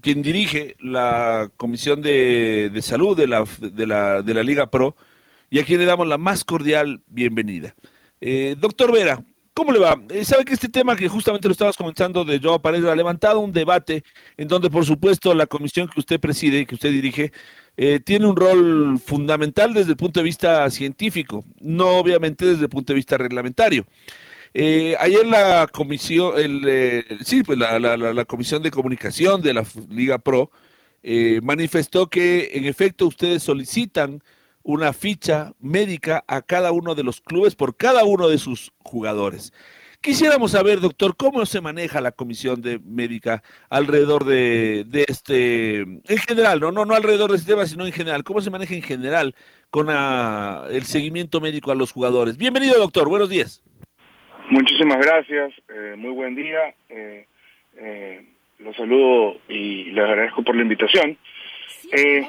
quien dirige la Comisión de, Salud de la, de, la, de la, Liga Pro y a quien le damos la más cordial bienvenida. Eh, doctor Vera, ¿cómo le va? Eh, sabe que este tema que justamente lo estabas comentando de Joao Paredes ha levantado un debate en donde, por supuesto, la comisión que usted preside, que usted dirige, eh, tiene un rol fundamental desde el punto de vista científico, no obviamente desde el punto de vista reglamentario. Eh, ayer la comisión, el, eh, sí, pues la, la, comisión de comunicación de la Liga Pro eh, manifestó que en efecto ustedes solicitan una ficha médica a cada uno de los clubes por cada uno de sus jugadores. Quisiéramos saber, doctor, cómo se maneja la comisión de médica alrededor de, este, en general, no, no, no alrededor de este tema, sino en general, cómo se maneja en general con el seguimiento médico a los jugadores. Bienvenido, doctor, buenos días. Muchísimas gracias, eh, muy buen día. Eh, eh, los saludo y les agradezco por la invitación. Eh,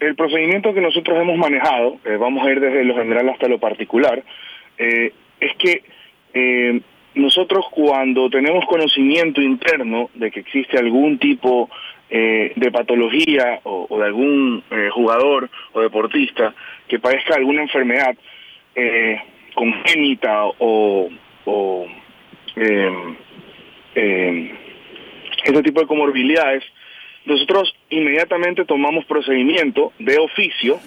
el procedimiento que nosotros hemos manejado, vamos a ir desde lo general hasta lo particular, es que nosotros cuando tenemos conocimiento interno de que existe algún tipo de patología o, o de algún jugador o deportista que padezca alguna enfermedad, eh, congénita o, eh, eh, ese tipo de comorbilidades, nosotros inmediatamente tomamos procedimiento de oficio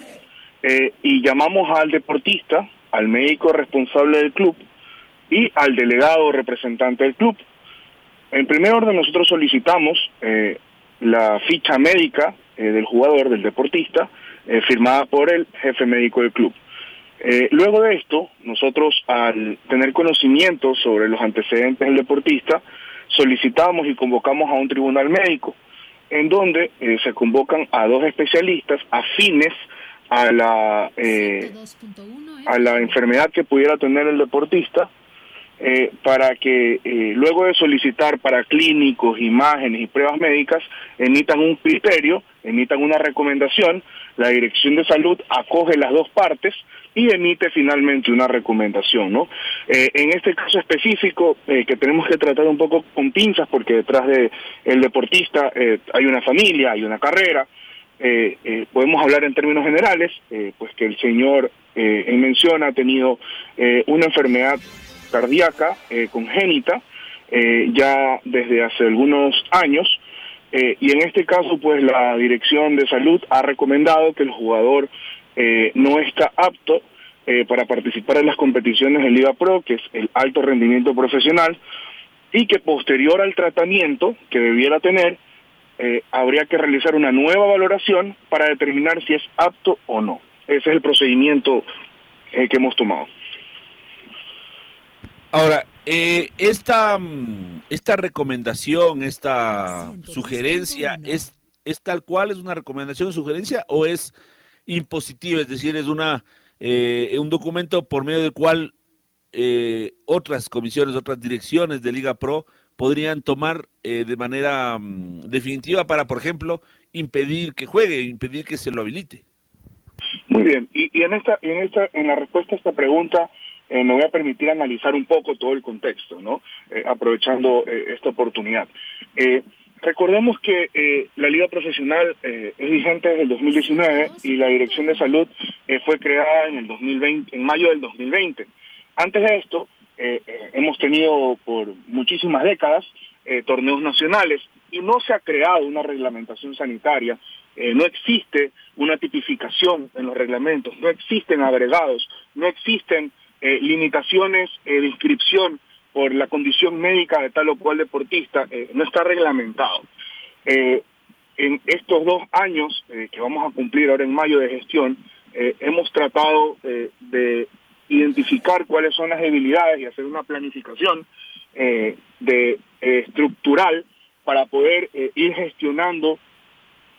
eh, y llamamos al deportista, al médico responsable del club y al delegado representante del club. En primer orden nosotros solicitamos eh, la ficha médica eh, del jugador, del deportista, firmada por el jefe médico del club. Eh, luego de esto, nosotros al tener conocimiento sobre los antecedentes del deportista, solicitamos y convocamos a un tribunal médico, en donde eh, se convocan a dos especialistas afines a la, eh, a la enfermedad que pudiera tener el deportista, eh, para que eh, luego de solicitar para clínicos, imágenes y pruebas médicas, emitan un criterio, emitan una recomendación, la Dirección de Salud acoge las dos partes y emite finalmente una recomendación, ¿no? Eh, en este caso específico, eh, que tenemos que tratar un poco con pinzas, porque detrás de el deportista eh, hay una familia, hay una carrera, podemos hablar en términos generales, pues que el señor en mención ha tenido una enfermedad cardíaca congénita ya desde hace algunos años y en este caso pues la Dirección de Salud ha recomendado que el jugador no está apto eh, para participar en las competiciones de Liga Pro, que es el alto rendimiento profesional, y que posterior al tratamiento que debiera tener, eh, habría que realizar una nueva valoración para determinar si es apto o no. Ese es el procedimiento eh, que hemos tomado. Ahora, eh, esta, mm, esta recomendación, esta sugerencia, ¿es, ¿es tal cual? ¿Es una recomendación, sugerencia o es impositiva? Es decir, es una eh, un documento por medio del cual eh, otras comisiones, otras direcciones de Liga Pro podrían tomar eh, de manera um, definitiva para, por ejemplo, impedir que juegue, impedir que se lo habilite. Muy bien, y, en esta, en esta, en la respuesta a esta pregunta, eh, me voy a permitir analizar un poco todo el contexto, ¿no? Eh, aprovechando eh, esta oportunidad. Recordemos que eh, la Liga Profesional eh, es vigente desde el 2019 y la Dirección de Salud eh, fue creada en el 2020, en mayo del 2020. Antes de esto, hemos tenido por muchísimas décadas torneos nacionales y no se ha creado una reglamentación sanitaria, no existe una tipificación en los reglamentos, no existen agregados, no existen limitaciones de inscripción por la condición médica de tal o cual deportista, no está reglamentado. en estos dos años que vamos a cumplir ahora en mayo de gestión, hemos tratado de identificar cuáles son las debilidades y hacer una planificación de estructural para poder ir gestionando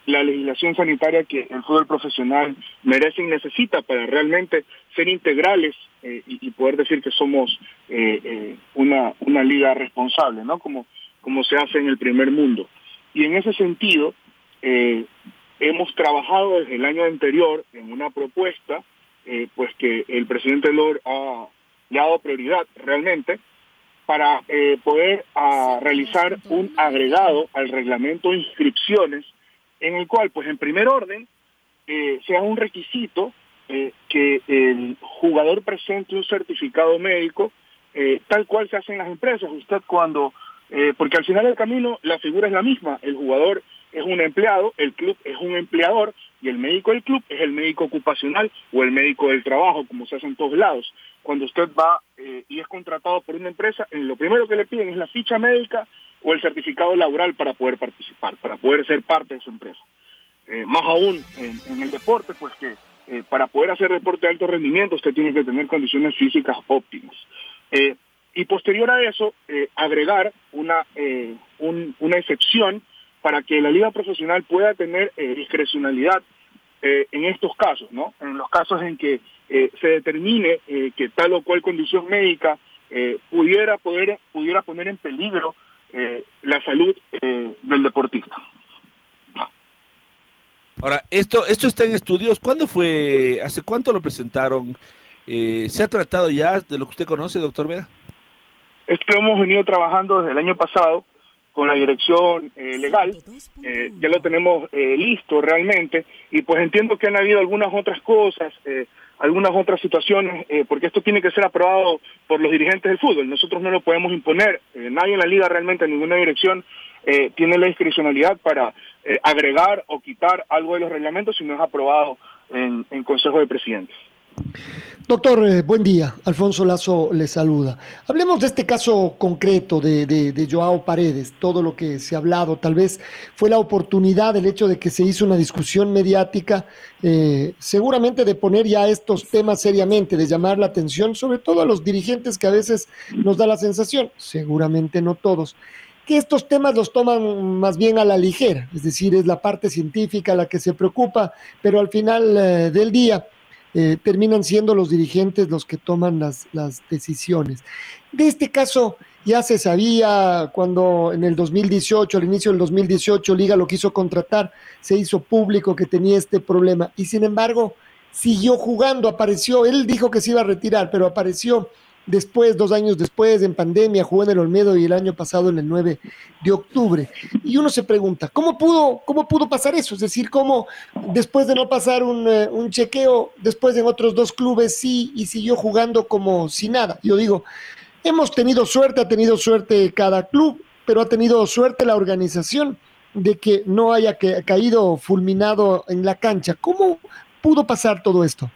la legislación sanitaria que el fútbol profesional merece y necesita para realmente ser integrales eh, y, poder decir que somos eh, eh, una, una liga responsable, ¿no? Como, como se hace en el primer mundo. Y en ese sentido, hemos trabajado desde el año anterior en una propuesta, pues que el presidente Lord ha, le ha dado prioridad realmente para poder a, realizar un agregado al reglamento de inscripciones en el cual, pues en primer orden, eh, sea un requisito eh, que el jugador presente un certificado médico, eh, tal cual se hace en las empresas. Usted cuando, porque al final del camino la figura es la misma, el jugador es un empleado, el club es un empleador y el médico del club es el médico ocupacional o el médico del trabajo, como se hace en todos lados. Cuando usted va y es contratado por una empresa, lo primero que le piden es la ficha médica o el certificado laboral para poder participar, para poder ser parte de su empresa. Eh, más aún en, el deporte, pues que eh, para poder hacer deporte de alto rendimiento usted tiene que tener condiciones físicas óptimas. Eh, y posterior a eso, agregar una, una excepción para que la liga profesional pueda tener discrecionalidad en estos casos, ¿no? En los casos en que se determine que tal o cual condición médica pudiera, poder, pudiera poner en peligro eh, la salud eh, del deportista. Ahora, esto, esto está en estudios. ¿Cuándo fue? ¿Hace cuánto lo presentaron? Eh, ¿Se ha tratado ya de lo que usted conoce, doctor Veda? Esto hemos venido trabajando desde el año pasado con la dirección legal. ya lo tenemos listo realmente. Y pues entiendo que han habido algunas otras cosas algunas otras situaciones, eh, porque esto tiene que ser aprobado por los dirigentes del fútbol. Nosotros no lo podemos imponer. Eh, nadie en la liga realmente, en ninguna dirección, eh, tiene la discrecionalidad para agregar o quitar algo de los reglamentos si no es aprobado en, en Consejo de Presidentes. Doctor, eh, buen día. Alfonso Lazo le saluda. Hablemos de este caso concreto de, Joao Paredes, todo lo que se ha hablado. Tal vez fue la oportunidad, el hecho de que se hizo una discusión mediática, eh, seguramente de poner ya estos temas seriamente, de llamar la atención, sobre todo a los dirigentes que a veces nos da la sensación, seguramente no todos, que estos temas los toman más bien a la ligera, es decir, es la parte científica la que se preocupa, pero al final eh, del día eh, terminan siendo los dirigentes los que toman las, las decisiones. De este caso ya se sabía cuando en el 2018, al inicio del 2018, Liga lo quiso contratar, se hizo público que tenía este problema y sin embargo siguió jugando, apareció, él dijo que se iba a retirar, pero apareció después, dos años después, en pandemia, jugó en el Olmedo y el año pasado en el 9 de octubre. Y uno se pregunta, ¿cómo pudo, cómo pudo pasar eso? Es decir, ¿cómo después de no pasar un, eh, un chequeo, después en otros dos clubes sí y siguió jugando como si nada? Yo digo, hemos tenido suerte, ha tenido suerte cada club, pero ha tenido suerte la organización de que no haya caído fulminado en la cancha. ¿Cómo pudo pasar todo esto?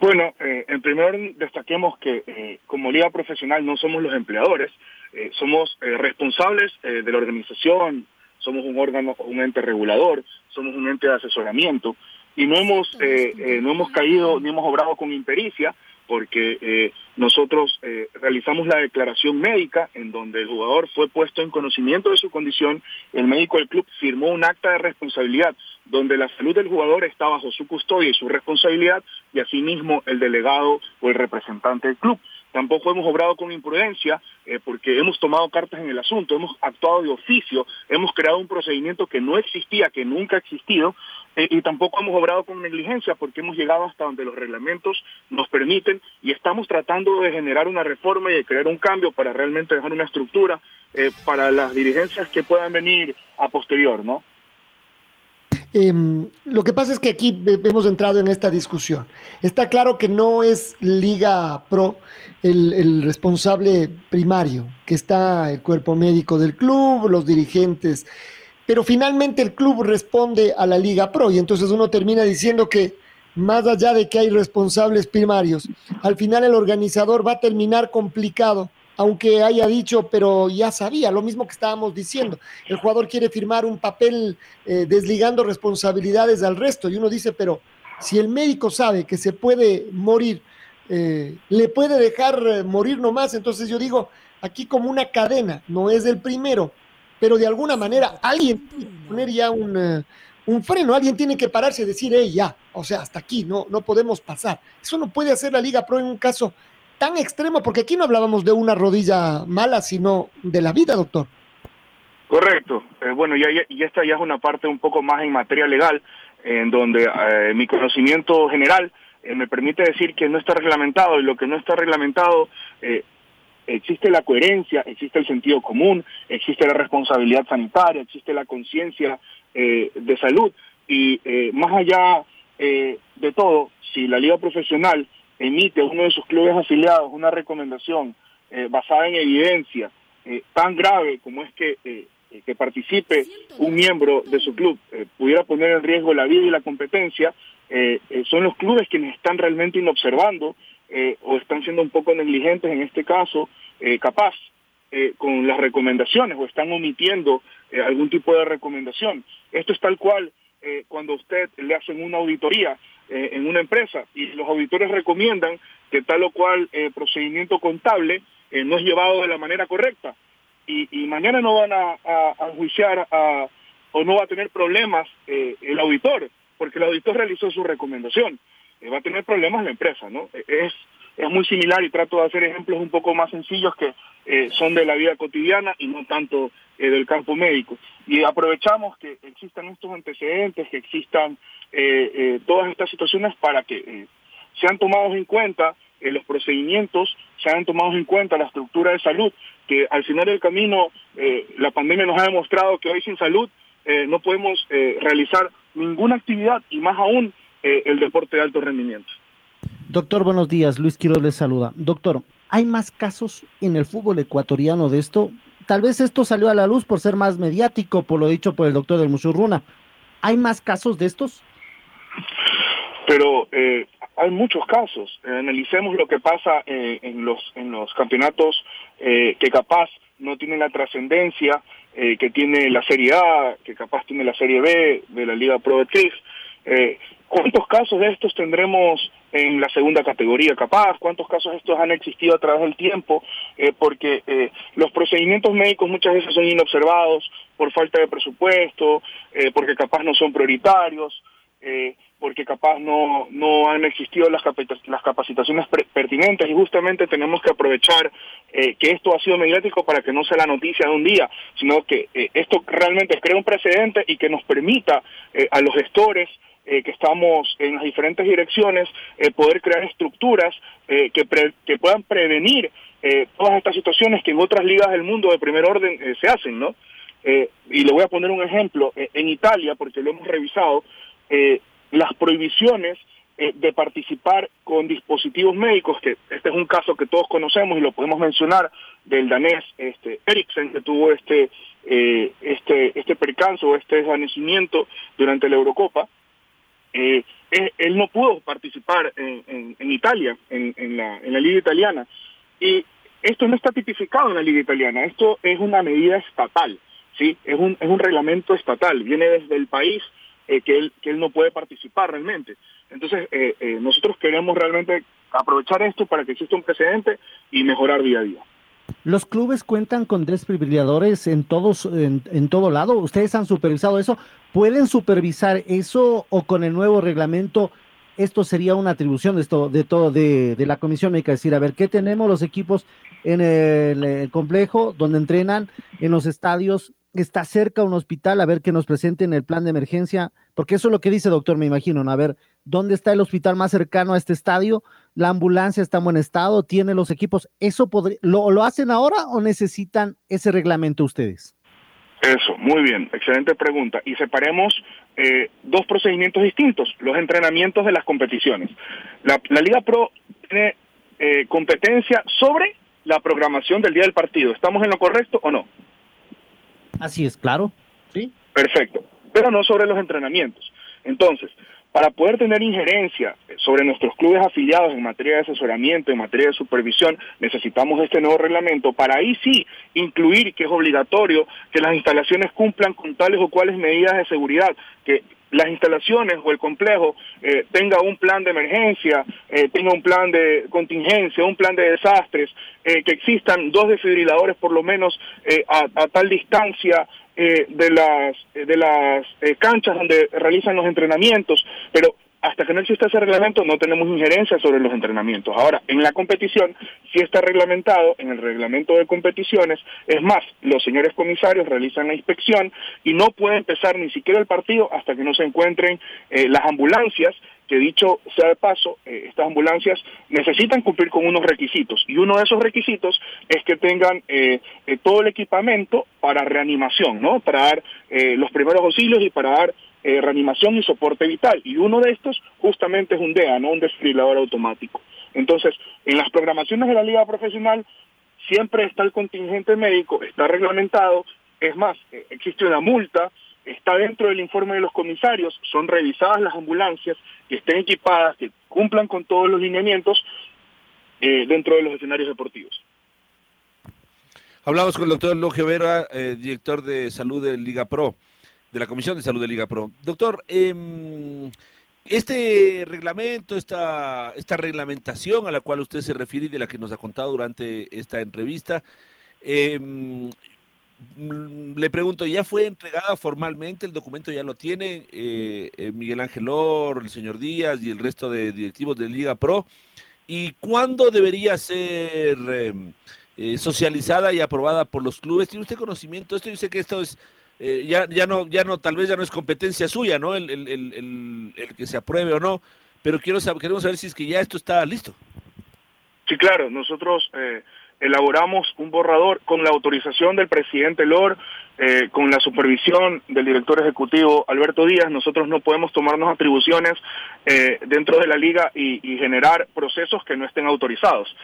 Bueno, eh, en primer lugar destaquemos que eh, como liga profesional no somos los empleadores, eh, somos responsables de la organización, somos un órgano, un ente regulador, somos un ente de asesoramiento y no hemos no hemos caído ni hemos obrado con impericia porque nosotros realizamos la declaración médica en donde el jugador fue puesto en conocimiento de su condición, el médico del club firmó un acta de responsabilidad donde la salud del jugador está bajo su custodia y su responsabilidad, y asimismo el delegado o el representante del club. Tampoco hemos obrado con imprudencia eh, porque hemos tomado cartas en el asunto, hemos actuado de oficio, hemos creado un procedimiento que no existía, que nunca ha existido, eh, y tampoco hemos obrado con negligencia porque hemos llegado hasta donde los reglamentos nos permiten y estamos tratando de generar una reforma y de crear un cambio para realmente dejar una estructura eh, para las dirigencias que puedan venir a posterior, ¿no? Em, lo que pasa es que aquí hemos entrado en esta discusión. Está claro que no es Liga Pro el, responsable primario, que está el cuerpo médico del club, los dirigentes, pero finalmente el club responde a la Liga Pro y entonces uno termina diciendo que más allá de que hay responsables primarios, al final el organizador va a terminar complicado, aunque haya dicho, pero ya sabía, lo mismo que estábamos diciendo, el jugador quiere firmar un papel eh, desligando responsabilidades al resto, y uno dice, pero si el médico sabe que se puede morir, eh, le puede dejar eh, morir nomás, entonces yo digo, aquí como una cadena, no es el primero, pero de alguna manera alguien tiene que poner ya un, un freno, alguien tiene que pararse y decir, hey, ya, o sea, hasta aquí, no, no podemos pasar. Eso no puede hacer la Liga Pro en un caso tan extremo, porque aquí no hablábamos de una rodilla mala, sino de la vida, doctor. Correcto. Eh, bueno, y, y, esta ya es una parte un poco más en materia legal, en donde eh, mi conocimiento general eh, me permite decir que no está reglamentado y lo que no está reglamentado existe la coherencia, existe el sentido común, existe la responsabilidad sanitaria, existe la conciencia de salud y más allá de todo, si la liga profesional emite uno de sus clubes afiliados una recomendación basada en evidencia tan grave como es que eh, que participe un miembro de su club eh, pudiera poner en riesgo la vida y la competencia, eh, son los clubes quienes están realmente inobservando o están siendo un poco negligentes en este caso, capaz, con las recomendaciones o están omitiendo algún tipo de recomendación. Esto es tal cual cuando usted le hacen una auditoría en una empresa y los auditores recomiendan que tal o cual procedimiento contable no es llevado de la manera correcta y, mañana no van a, a, juiciar o no va a tener problemas eh, el auditor, porque el auditor realizó su recomendación. Eh, va a tener problemas la empresa, ¿no? E, es, es muy similar y trato de hacer ejemplos un poco más sencillos que eh, son de la vida cotidiana y no tanto del campo médico. Y aprovechamos que existan estos antecedentes, que existan todas estas situaciones para que sean tomados en cuenta los procedimientos, sean tomados en cuenta la estructura de salud que al final del camino eh, la pandemia nos ha demostrado que hoy sin salud eh, no podemos eh, realizar ninguna actividad y más aún el deporte de alto rendimiento. Doctor, buenos días. Luis Quiroz les saluda. Doctor, ¿hay más casos en el fútbol ecuatoriano de esto? Tal vez esto salió a la luz por ser más mediático, por lo dicho por el doctor del Musurruna. ¿Hay más casos de estos? Pero hay muchos casos. Eh, analicemos lo que pasa eh, en los en los campeonatos eh, que capaz no tienen la trascendencia que tiene la Serie A, que capaz tiene la Serie B de la Liga Pro de ¿Cuántos casos de estos tendremos en la segunda categoría capaz? ¿Cuántos casos estos han existido a través del tiempo? porque los procedimientos médicos muchas veces son inobservados por falta de presupuesto, porque capaz no son prioritarios porque capaz no, no han existido las, las capacitaciones pertinentes y justamente tenemos que aprovechar eh, que esto ha sido mediático para que no sea la noticia de un día, sino que eh, esto realmente crea un precedente y que nos permita eh, a los gestores que estamos en las diferentes direcciones poder crear estructuras que, que puedan prevenir todas estas situaciones que en otras ligas del mundo de primer orden se hacen, ¿no? y le voy a poner un ejemplo. en Italia, porque lo hemos revisado, eh, las prohibiciones eh, de participar con dispositivos médicos, que este es un caso que todos conocemos y lo podemos mencionar del danés este, Eriksen, que tuvo este, eh, este, este percance o este desvanecimiento durante la Eurocopa, eh, él, no pudo participar en, en, Italia, en, en, la, en la liga italiana. Y esto no está tipificado en la liga italiana, esto es una medida estatal, ¿sí? es, un, es un reglamento estatal, viene desde el país eh, que, él, que él no puede participar realmente. Entonces, eh, eh, nosotros queremos realmente aprovechar esto para que exista un precedente y mejorar día a día. ¿Los clubes cuentan con desfibriladores en todos, en, en, todo lado? ¿Ustedes han supervisado eso? ¿Pueden supervisar eso o con el nuevo reglamento esto sería una atribución de esto, de todo, de, de la comisión médica? Decir, a ver, ¿qué tenemos los equipos en el, el complejo donde entrenan, en los estadios? está cerca un hospital, a ver que nos presenten el plan de emergencia, porque eso es lo que dice doctor, me imagino, ¿no? A ver, ¿dónde está el hospital más cercano a este estadio? ¿La ambulancia está en buen estado? ¿Tiene los equipos? ¿Eso lo, lo hacen ahora o necesitan ese reglamento ustedes? Eso, muy bien, excelente pregunta. Y separemos eh, dos procedimientos distintos, los entrenamientos de las competiciones. La, Liga Pro tiene eh, competencia sobre la programación del día del partido. ¿Estamos en lo correcto o no? Así es, claro. Sí. Perfecto. Pero no sobre los entrenamientos. Entonces, para poder tener injerencia sobre nuestros clubes afiliados en materia de asesoramiento, en materia de supervisión, necesitamos este nuevo reglamento para ahí sí incluir que es obligatorio que las instalaciones cumplan con tales o cuales medidas de seguridad, que las instalaciones o el complejo eh, tenga un plan de emergencia, eh, tenga un plan de contingencia, un plan de desastres, eh, que existan dos desfibriladores por lo menos a, a, tal distancia de las de las canchas donde realizan los entrenamientos, pero hasta que no exista ese reglamento no tenemos injerencia sobre los entrenamientos. Ahora, en la competición sí está reglamentado, en el reglamento de competiciones, es más, los señores comisarios realizan la inspección y no puede empezar ni siquiera el partido hasta que no se encuentren eh, las ambulancias que dicho sea de paso, eh, estas ambulancias necesitan cumplir con unos requisitos y uno de esos requisitos es que tengan eh, todo el equipamiento para reanimación, ¿no? Para dar los primeros auxilios y para dar eh, reanimación y soporte vital. Y uno de estos justamente es un DEA, no un desfibrilador automático. Entonces, en las programaciones de la liga profesional siempre está el contingente médico, está reglamentado, es más, eh, existe una multa, está dentro del informe de los comisarios, son revisadas las ambulancias que estén equipadas, que cumplan con todos los lineamientos eh, dentro de los escenarios deportivos. Hablamos con el doctor Loge Vera, director de salud de Liga Pro de la Comisión de Salud de Liga Pro. Doctor, em, este reglamento, esta, esta reglamentación a la cual usted se refiere y de la que nos ha contado durante esta entrevista, em, le pregunto, ¿ya fue entregada formalmente? ¿El documento ya lo tiene eh, eh, Miguel Ángel Or, el señor Díaz y el resto de directivos de Liga Pro? ¿Y cuándo debería ser em, eh, socializada y aprobada por los clubes? ¿Tiene usted conocimiento? Esto yo sé que esto es eh, ya, ya no, ya no, tal vez ya no es competencia suya, ¿no? El, el, el, el, que se apruebe o no, pero quiero saber, queremos saber si es que ya esto está listo. Sí, claro, nosotros eh, elaboramos un borrador con la autorización del presidente LOR, eh, con la supervisión del director ejecutivo Alberto Díaz, nosotros no podemos tomarnos atribuciones dentro de la liga y, y, generar procesos que no estén autorizados.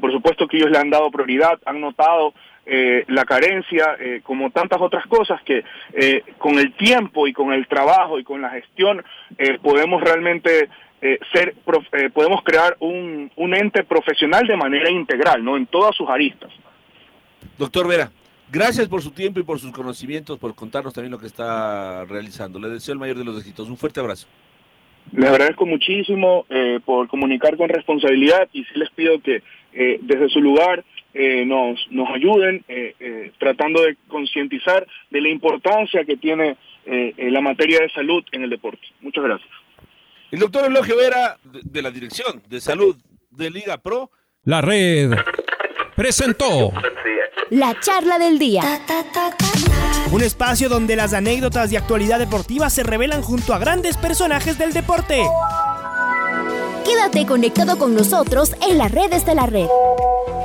por supuesto que ellos le han dado prioridad, han notado eh, la carencia, eh, como tantas otras cosas que eh, con el tiempo y con el trabajo y con la gestión podemos realmente ser, podemos crear un, un ente profesional de manera integral, ¿no? En todas sus aristas. Doctor Vera, gracias por su tiempo y por sus conocimientos, por contarnos también lo que está realizando. Le deseo el mayor de los éxitos. Un fuerte abrazo. Les agradezco muchísimo por comunicar con responsabilidad y sí les pido que desde su lugar eh, nos, nos ayuden eh, eh, tratando de concientizar de la importancia que tiene la materia de salud en el deporte. Muchas gracias. El doctor Elogio Vera, de la Dirección de Salud de Liga Pro. La red presentó la charla del día. Un espacio donde las anécdotas de actualidad deportiva se revelan junto a grandes personajes del deporte. Quédate conectado con nosotros en las redes de la red.